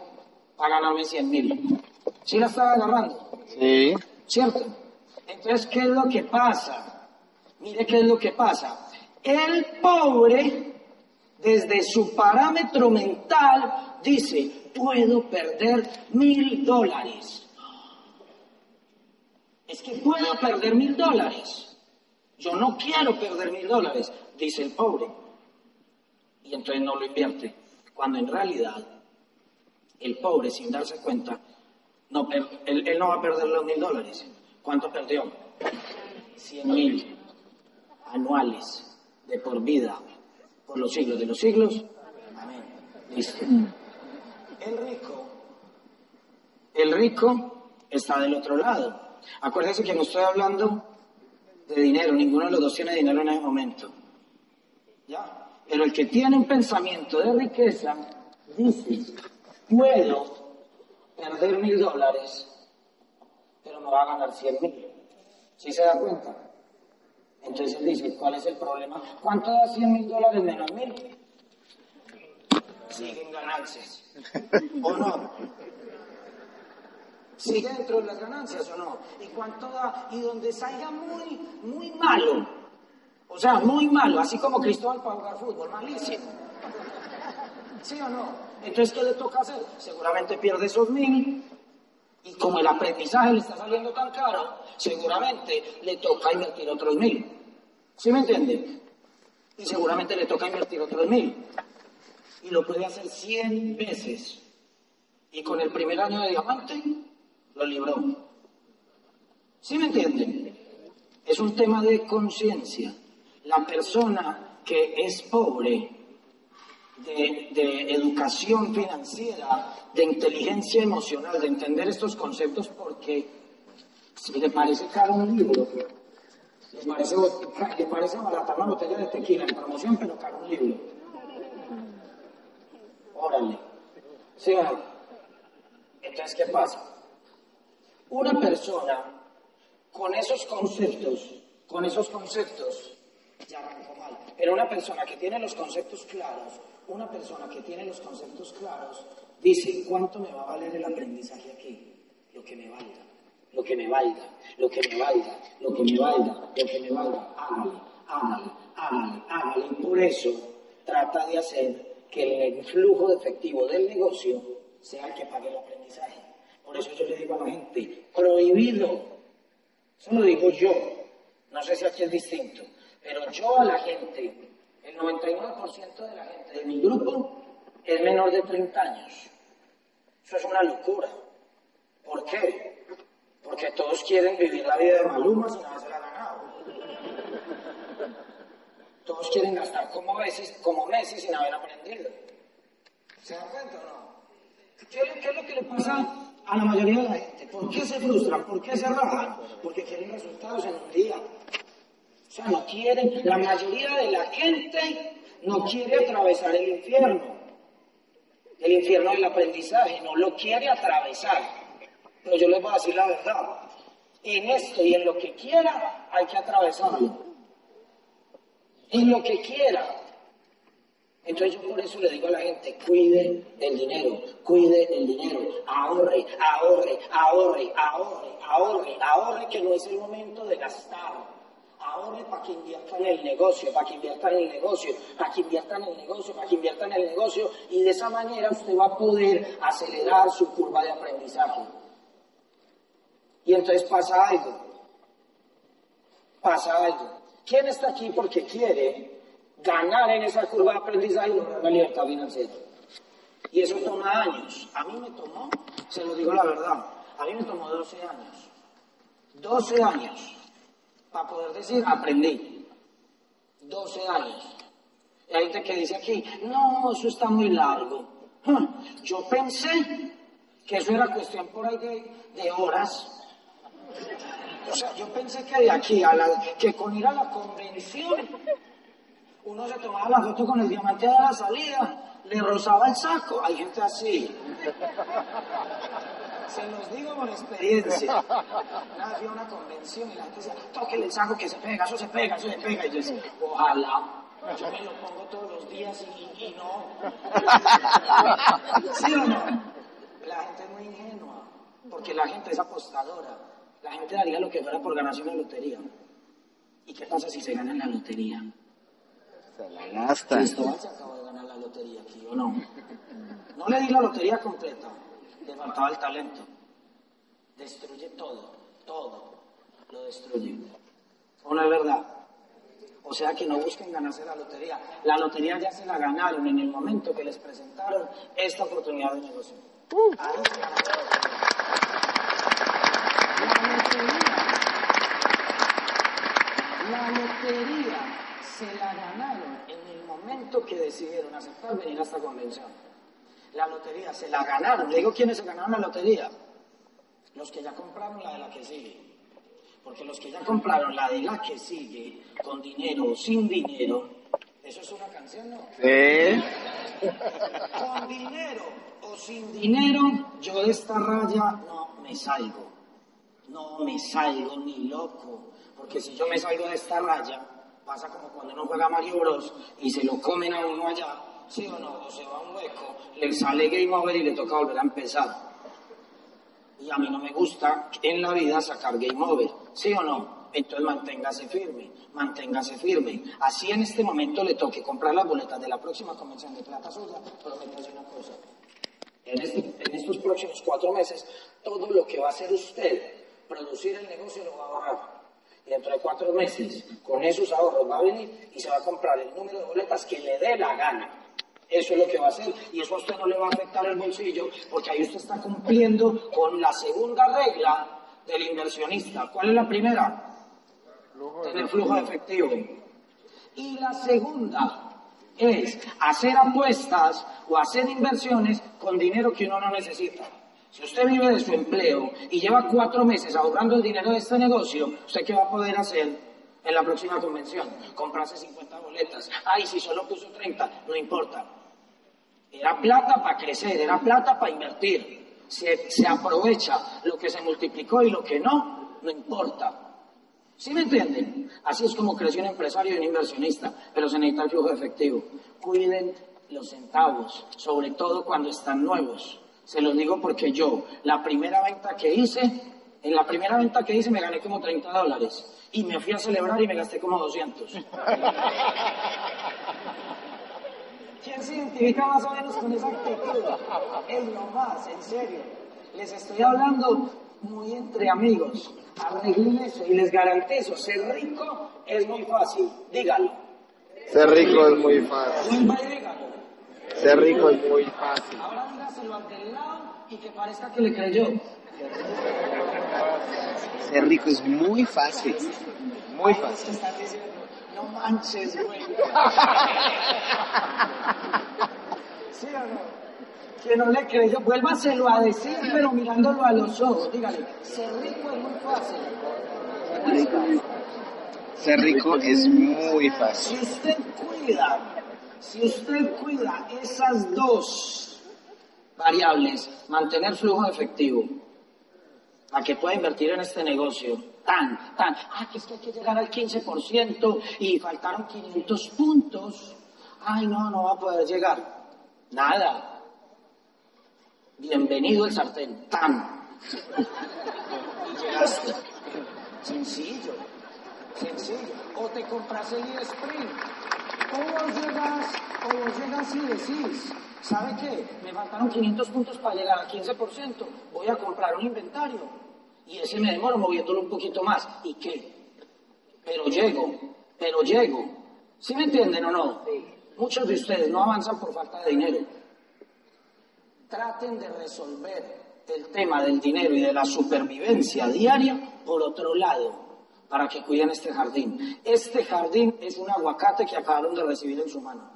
para ganarme cien mil. ¿Sí la estaba agarrando? Sí. ¿Cierto? Entonces, ¿qué es lo que pasa? Mire qué es lo que pasa. El pobre desde su parámetro mental, dice, puedo perder mil dólares. Es que puedo perder mil dólares. Yo no quiero perder mil dólares, dice el pobre. Y entonces no lo invierte. Cuando en realidad el pobre, sin darse cuenta, no él no va a perder los mil dólares. ¿Cuánto perdió? Cien mil anuales de por vida, por los siglos de los siglos. Amén. Listo. El rico, el rico está del otro lado. Acuérdense que no estoy hablando de dinero, ninguno de los dos tiene dinero en ese momento. ¿Ya? Pero el que tiene un pensamiento de riqueza dice, puedo perder mil dólares, pero me va a ganar cien mil. ¿Sí se da cuenta? Entonces dice, ¿cuál es el problema? ¿Cuánto da 100 mil dólares menos mil? Siguen ganancias. ¿O no? ¿Sigue dentro de las ganancias o no? ¿Y cuánto da? Y donde salga muy, muy malo. O sea, muy malo, así como Cristóbal para jugar fútbol, malísimo. ¿Sí o no? Entonces, ¿qué le toca hacer? Seguramente pierde esos mil. Y como el aprendizaje le está saliendo tan caro, seguramente le toca invertir otros mil. ¿Sí me entiende? Y seguramente le toca invertir otros mil. Y lo puede hacer 100 veces. Y con el primer año de diamante, lo libró. ¿Sí me entiende? Es un tema de conciencia. La persona que es pobre de, de educación financiera, de inteligencia emocional, de entender estos conceptos, porque si le parece caro un libro, le parece, le parece barata una botella de tequila en promoción, pero caro un libro. Órale. ¿Sí? Entonces, ¿qué pasa? Una persona con esos conceptos, con esos conceptos, ya arrancó mal. Pero una persona que tiene los conceptos claros, una persona que tiene los conceptos claros, dice, ¿cuánto me va a valer el aprendizaje aquí? Lo que me valga, lo que me valga, lo que me valga, lo que me valga, lo que me valga. Hágale, hágale, hágale, hágale. Y por eso trata de hacer que el flujo de efectivo del negocio sea el que pague el aprendizaje. Por eso yo le digo a la gente, prohibido. Eso lo digo yo. No sé si aquí es distinto. Pero yo a la gente, el 99% de la gente de mi grupo es menor de 30 años. Eso es una locura. ¿Por qué? Porque todos quieren vivir la vida de Maluma sin haberse la ganado. Todos quieren gastar como Messi, como sin haber aprendido. ¿Se dan cuenta o no? ¿Qué, qué es lo que le pasa a la mayoría de la gente? ¿Por qué se frustran? ¿Por qué se rajan? Porque quieren resultados en un día. Sea, no quieren, la mayoría de la gente no quiere atravesar el infierno. El infierno del aprendizaje, no lo quiere atravesar. Pero yo les voy a decir la verdad. En esto y en lo que quiera hay que atravesarlo. En lo que quiera. Entonces yo por eso le digo a la gente, cuide el dinero, cuide el dinero, ahorre, ahorre, ahorre, ahorre, ahorre, ahorre, que no es el momento de gastar. Ahorre para que invierta en el negocio, para que invierta en el negocio, para que invierta en el negocio, para que invierta en el negocio, y de esa manera usted va a poder acelerar su curva de aprendizaje. Y entonces pasa algo, pasa algo. ¿Quién está aquí porque quiere ganar en esa curva de aprendizaje y lograr la libertad financiera? Y eso toma años. A mí me tomó, se lo digo la verdad, a mí me tomó 12 años. 12 años para poder decir, aprendí. 12 años. Y hay gente que dice aquí, no, eso está muy largo. Yo pensé que eso era cuestión por ahí de, de horas. O sea, yo pensé que de aquí a la, que con ir a la convención, uno se tomaba la foto con el diamante de la salida, le rozaba el saco. Hay gente así. Se los digo por experiencia. Una vez fui a una convención y la gente decía, tóquele el saco que se pega, eso se pega, eso se pega. Y yo decía, ojalá. Yo me lo pongo todos los días y, y no. ¿Sí o no? La gente es muy ingenua, porque la gente es apostadora. La gente daría lo que fuera por ganarse una lotería. ¿Y qué pasa si se gana en la lotería? Se la gasta. Cristóbal se acabó de ganar la lotería aquí, ¿o no? No le di la lotería completa, le el talento. Destruye todo, todo lo destruye. ¿O no es verdad? O sea que no busquen ganarse la lotería. La lotería ya se la ganaron en el momento que les presentaron esta oportunidad de negocio. Ahí se. La lotería se la ganaron en el momento que decidieron aceptar venir a esta convención. La lotería se la ganaron. Le digo quiénes se ganaron la lotería. Los que ya compraron la de la que sigue. Porque los que ya compraron la de la que sigue, con dinero o sin dinero, eso es una canción, ¿no? Sí. Con dinero o sin dinero, yo de esta raya no me salgo. No me salgo ni loco. Porque si yo me salgo de esta raya, pasa como cuando uno juega Mario Bros y se lo comen a uno allá, ¿sí o no? O se va un hueco, le sale game over y le toca volver a empezar. Y a mí no me gusta en la vida sacar game over, ¿sí o no? Entonces manténgase firme, manténgase firme. Así en este momento le toque comprar las boletas de la próxima convención de Plata Soya, prométase una cosa. En, este- en estos próximos cuatro meses, todo lo que va a hacer usted, producir el negocio, lo va a ahorrar. Y dentro de cuatro meses, con esos ahorros va a venir y se va a comprar el número de boletas que le dé la gana. Eso es lo que va a hacer y eso a usted no le va a afectar el bolsillo porque ahí usted está cumpliendo con la segunda regla del inversionista. ¿Cuál es la primera? Tener flujo de efectivo. Y la segunda es hacer apuestas o hacer inversiones con dinero que uno no necesita. Si usted vive de su empleo y lleva cuatro meses ahorrando el dinero de este negocio, ¿usted qué va a poder hacer en la próxima convención? Comprarse 50 boletas. Ay, si solo puso 30, no importa. Era plata para crecer, era plata para invertir. Se, se aprovecha lo que se multiplicó y lo que no, no importa. ¿Sí me entienden? Así es como creció un empresario y un inversionista, pero se necesita el flujo efectivo. Cuiden los centavos, sobre todo cuando están nuevos. Se los digo porque yo, la primera venta que hice, en la primera venta que hice me gané como 30 dólares y me fui a celebrar y me gasté como 200. ¿Quién se identifica más o menos con esa actitud? Es lo más, en serio. Les estoy hablando muy entre amigos. Arreglen eso y les garantizo, ser rico es muy fácil. Dígalo. Ser rico es muy fácil. Ser rico es muy fácil. Ahora dígaselo al del lado y que parezca que le creyó. Ser rico es muy fácil. Muy fácil. No manches, güey. ¿Sí o no? Que no le creyó, vuélvaselo a decir, pero mirándolo a los ojos. Dígale, ser rico es muy fácil. Ser rico es muy Si fácil. usted cuida, si usted cuida esas dos variables, mantener flujo de efectivo, a que pueda invertir en este negocio, tan, tan, ah, que es que hay que llegar al 15% y faltaron 500 puntos, ay, no, no va a poder llegar. Nada. Bienvenido el sartén, tan. Sencillo, sencillo. O te compras el Sprint. O vos llegas, o vos llegas y decís, ¿sabe qué? Me faltaron 500 puntos para llegar al 15%. Voy a comprar un inventario. Y ese me demoro moviéndolo un poquito más. ¿Y qué? Pero llego, pero llego. ¿Sí me entienden o no? Muchos de ustedes no avanzan por falta de dinero. Traten de resolver el tema del dinero y de la supervivencia diaria por otro lado, para que cuiden este jardín. Este jardín es un aguacate que acabaron de recibir en su mano.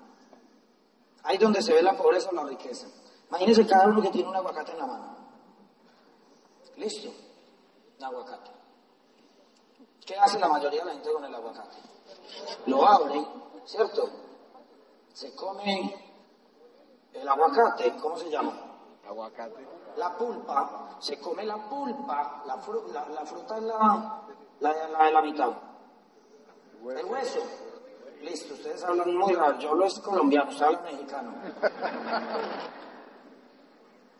Ahí donde se ve la pobreza o la riqueza. Imagínense cada uno que tiene un aguacate en la mano. Listo, un aguacate. ¿Qué hace la mayoría de la gente con el aguacate? Lo abre, ¿cierto? Se come el aguacate, ¿cómo se llama? Aguacate. La pulpa, se come la pulpa, la, fru- la- la fruta es la, la, de- la de la mitad. El hueso. Listo, ustedes hablan muy raro. Yo hablo es colombiano, usted habla mexicano.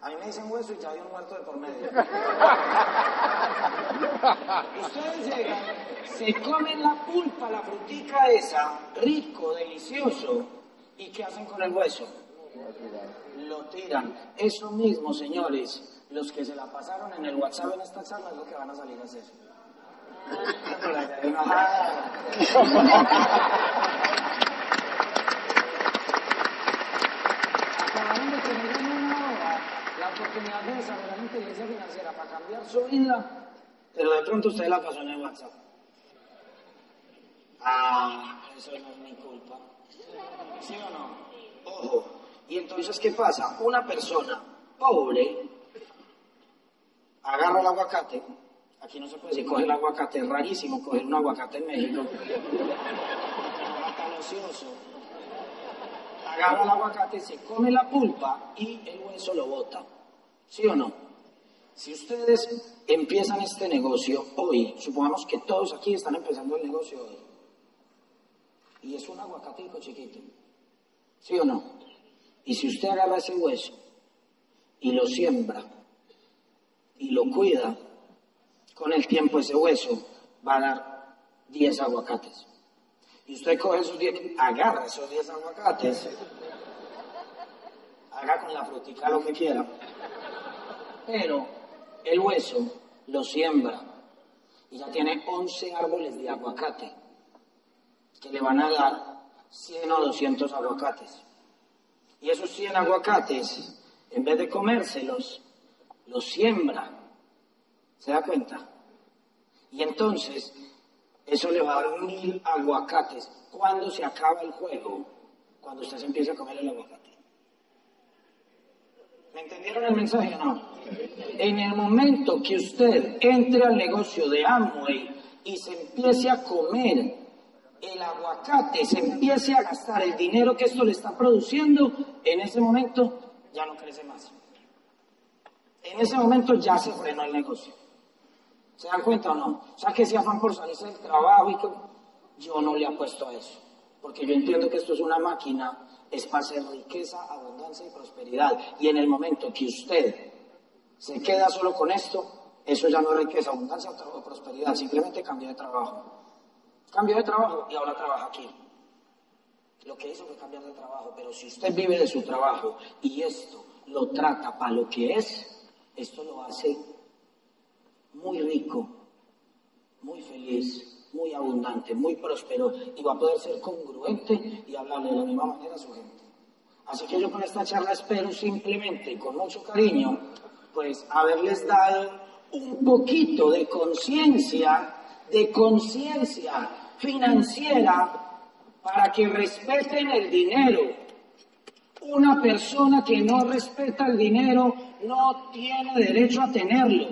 A mí me dicen hueso y ya hay un muerto de por medio. Ustedes llegan, se comen la pulpa, la frutica esa, rico, delicioso, ¿Y qué hacen con el hueso? Lo tiran. Eso mismo, señores, los que se la pasaron en el WhatsApp en esta charla es lo que van a salir a hacer. Acabaron de tener en una oportunidad de desarrollar inteligencia financiera para cambiar su vida, pero de pronto usted la pasó en el WhatsApp. Ah, eso no es mi culpa. ¿Sí o no? Ojo. Y entonces, ¿qué pasa? Una persona pobre agarra el aguacate. Aquí no se puede decir coge el aguacate, es rarísimo coger un aguacate en México. Ocioso. Agarra el aguacate, se come la pulpa y el hueso lo bota. ¿Sí o no? Si ustedes empiezan este negocio hoy, supongamos que todos aquí están empezando el negocio hoy, y es un aguacatico chiquito, ¿sí o no? Y si usted agarra ese hueso y lo siembra y lo cuida, con el tiempo ese hueso va a dar 10 aguacates. Y usted coge esos 10, agarra esos 10 aguacates, haga con la frutica lo que quiera, pero el hueso lo siembra y ya tiene 11 árboles de aguacate que le van a dar 100 o 200 aguacates. Y esos 100 aguacates, en vez de comérselos, los siembra. ¿Se da cuenta? Y entonces, eso le va a dar mil aguacates. ¿Cuándo se acaba el juego? Cuando usted se empiece a comer el aguacate. ¿Me entendieron el mensaje o no? En el momento que usted entre al negocio de Amway y se empiece a comer el aguacate, se empiece a gastar el dinero que esto le está produciendo, en ese momento ya no crece más. En ese momento ya se frenó el negocio. ¿Se dan cuenta o no? O sea, que ese afán por salirse del trabajo yo no le apuesto a eso. Porque yo entiendo que esto es una máquina, es hacer riqueza, abundancia y prosperidad. Y en el momento que usted se queda solo con esto, eso ya no es riqueza, abundancia o prosperidad, simplemente cambia de trabajo. Cambió de trabajo y ahora trabaja aquí. Lo que hizo fue cambiar de trabajo, pero si usted vive de su trabajo y esto lo trata para lo que es, esto lo hace muy rico, muy feliz, muy abundante, muy próspero y va a poder ser congruente y hablarle de la misma manera a su gente. Así que yo con esta charla espero simplemente con mucho cariño, pues haberles dado un poquito de conciencia, de conciencia financiera para que respeten el dinero. Una persona que no respeta el dinero no tiene derecho a tenerlo.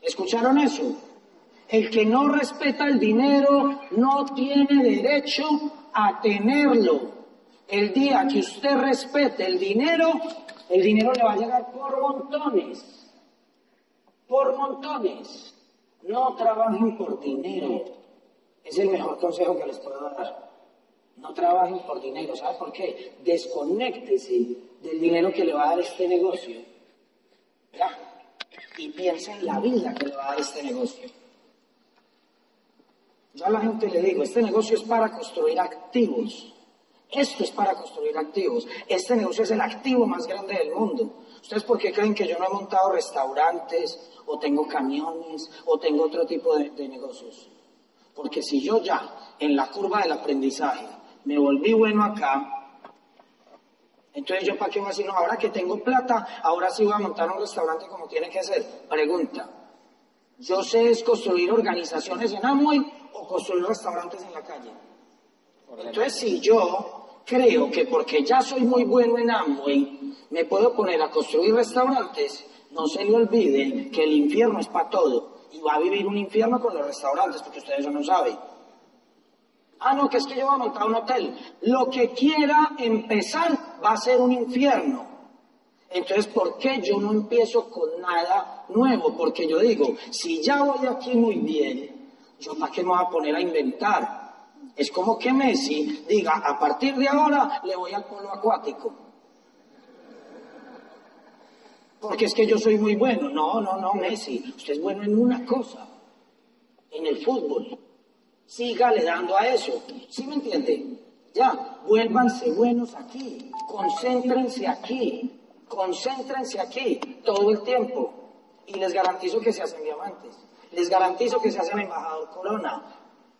¿Escucharon eso? El que no respeta el dinero no tiene derecho a tenerlo. El día que usted respete el dinero, el dinero le va a llegar por montones. Por montones. No trabajen por dinero. Es el mejor consejo que les puedo dar. No trabajen por dinero. ¿Sabe por qué? Desconéctese del dinero que le va a dar este negocio. Y piensa en la vida que le va a dar este negocio. Yo a la gente le digo, este negocio es para construir activos. Esto es para construir activos. Este negocio es el activo más grande del mundo. ¿Ustedes por qué creen que yo no he montado restaurantes o tengo camiones o tengo otro tipo de, negocios? Porque si yo ya en la curva del aprendizaje me volví bueno acá, entonces yo para qué voy a decir, no, ahora que tengo plata, ahora sí voy a montar un restaurante como tiene que ser. Pregunta, ¿yo sé es construir organizaciones en Amway o construir restaurantes en la calle? Entonces si yo creo que porque ya soy muy bueno en Amway, me puedo poner a construir restaurantes, no se le olvide que el infierno es para todo. Y va a vivir un infierno con los restaurantes, porque ustedes eso no saben. Ah, no, que es que yo voy a montar un hotel. Lo que quiera empezar va a ser un infierno. Entonces, ¿por qué yo no empiezo con nada nuevo? Porque yo digo, si ya voy aquí muy bien, ¿yo para qué me voy a poner a inventar? Es como que Messi diga, a partir de ahora le voy al polo acuático. Porque es que yo soy muy bueno. No, no, no, Messi. Usted es bueno en una cosa, en el fútbol. Sígale dando a eso. ¿Sí me entiende? Ya, vuélvanse buenos aquí, concéntrense aquí, concéntrense aquí todo el tiempo. Y les garantizo que se hacen diamantes, les garantizo que se hacen embajador corona.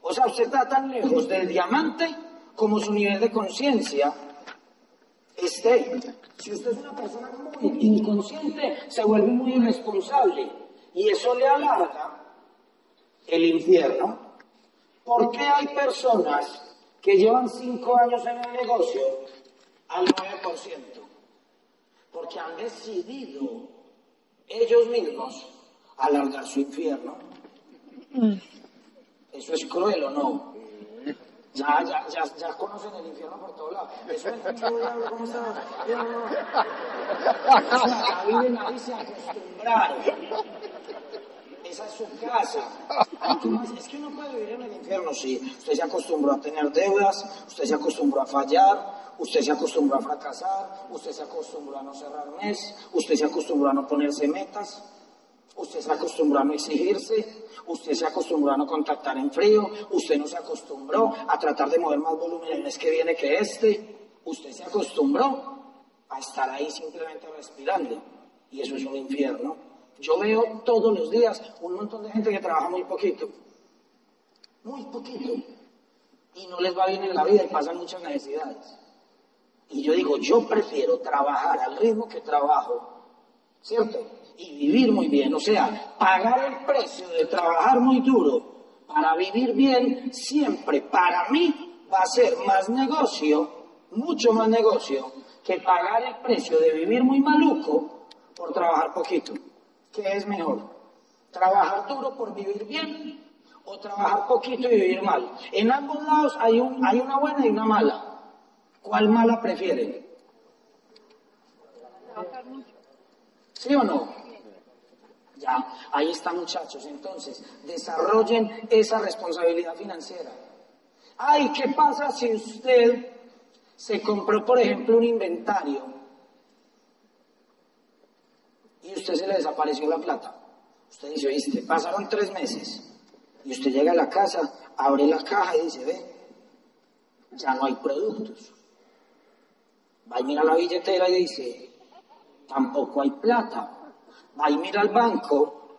O sea, usted está tan lejos del diamante como su nivel de conciencia esté. Si usted es una persona muy inconsciente, se vuelve muy irresponsable y eso le alarga el infierno. ¿Por qué hay personas que llevan cinco años en el negocio al 9%? Porque han decidido ellos mismos alargar su infierno. ¿Eso es cruel o no? Ya, ya, ya, ya conocen el infierno por todos lados. Eso es ¿cómo está? Ya viven ahí, se acostumbraron. Esa es su casa. Es que uno puede vivir en el infierno, sí. Usted se acostumbró a tener deudas, usted se acostumbró a fallar, usted se acostumbró a fracasar, usted se acostumbró a no cerrar mes, usted se acostumbró a no ponerse metas, usted se acostumbró a no exigirse, usted se acostumbró a no contactar en frío, usted no se acostumbró a tratar de mover más volumen el mes que viene que este, usted se acostumbró a estar ahí simplemente respirando. Y eso es un infierno. Yo veo todos los días un montón de gente que trabaja muy poquito, muy poquito, y no les va bien en la vida y pasan muchas necesidades. Y yo digo, yo prefiero trabajar al ritmo que trabajo, ¿cierto? Y vivir muy bien, o sea, pagar el precio de trabajar muy duro para vivir bien, siempre para mí va a ser más negocio, mucho más negocio, que pagar el precio de vivir muy maluco por trabajar poquito. ¿Qué es mejor? ¿Trabajar duro por vivir bien o trabajar poquito y vivir mal? En ambos lados hay, un, hay una buena y una mala. ¿Cuál mala prefieren? ¿Sí o no? Ya, ahí está muchachos. Entonces, desarrollen esa responsabilidad financiera. Ay, ¿qué pasa si usted se compró, por ejemplo, un inventario y usted se le desapareció la plata? Usted dice, oíste, pasaron tres meses y usted llega a la casa, abre la caja y dice, ve, ya no hay productos. Va y mira la billetera y dice, tampoco hay plata. Y mira al banco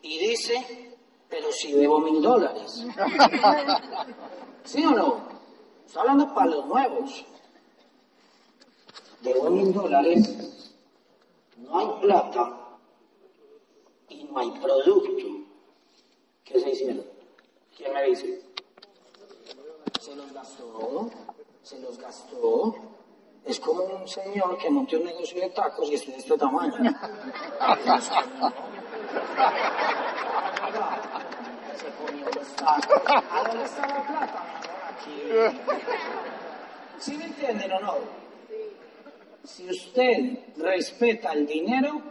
y dice, pero si debo mil dólares. ¿Sí o no? Estoy hablando para los nuevos. Debo mil dólares, no hay plata y no hay producto. ¿Qué se hicieron? ¿Quién me dice? Se los gastó, se los gastó. Es como un señor que montó un negocio de tacos y es de este tamaño. ¿Sí me entienden o no? Si usted respeta el dinero,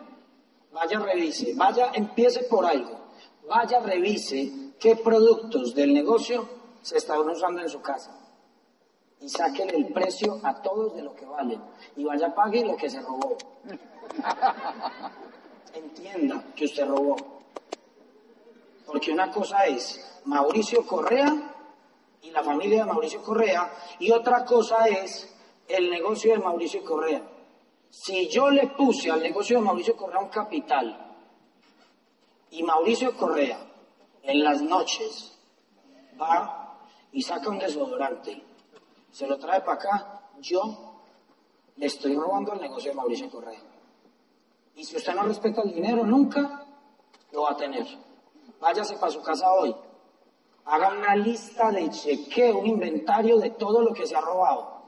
vaya revise, vaya, empiece por algo. Vaya revise qué productos del negocio se están usando en su casa y saquen el precio a todos de lo que valen y vaya pague lo que se robó. Entienda que usted robó. Porque una cosa es Mauricio Correa y la familia de Mauricio Correa y otra cosa es el negocio de Mauricio Correa. Si yo le puse al negocio de Mauricio Correa un capital y Mauricio Correa en las noches va y saca un desodorante se lo trae para acá, yo le estoy robando el negocio de Mauricio Correa. Y si usted no respeta el dinero, nunca lo va a tener. Váyase para su casa hoy. Haga una lista de chequeo, un inventario de todo lo que se ha robado.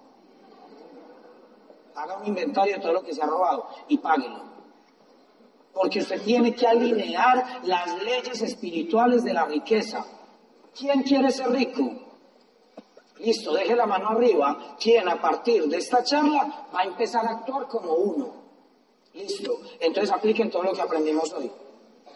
Haga un inventario de todo lo que se ha robado y páguelo. Porque usted tiene que alinear las leyes espirituales de la riqueza. ¿Quién quiere ser rico? Listo, deje la mano arriba. Quien a partir de esta charla va a empezar a actuar como uno. Listo. Entonces apliquen todo lo que aprendimos hoy.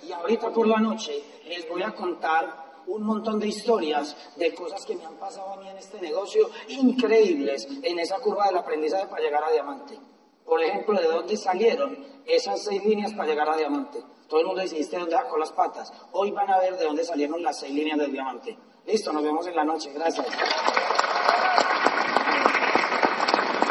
Y ahorita por la noche les voy a contar un montón de historias de cosas que me han pasado a mí en este negocio increíbles en esa curva del aprendizaje para llegar a diamante. Por ejemplo, de dónde salieron esas seis líneas para llegar a diamante. Todo el mundo dice, ¿de dónde con las patas? Hoy van a ver de dónde salieron las seis líneas del diamante. Listo, nos vemos en la noche. Gracias.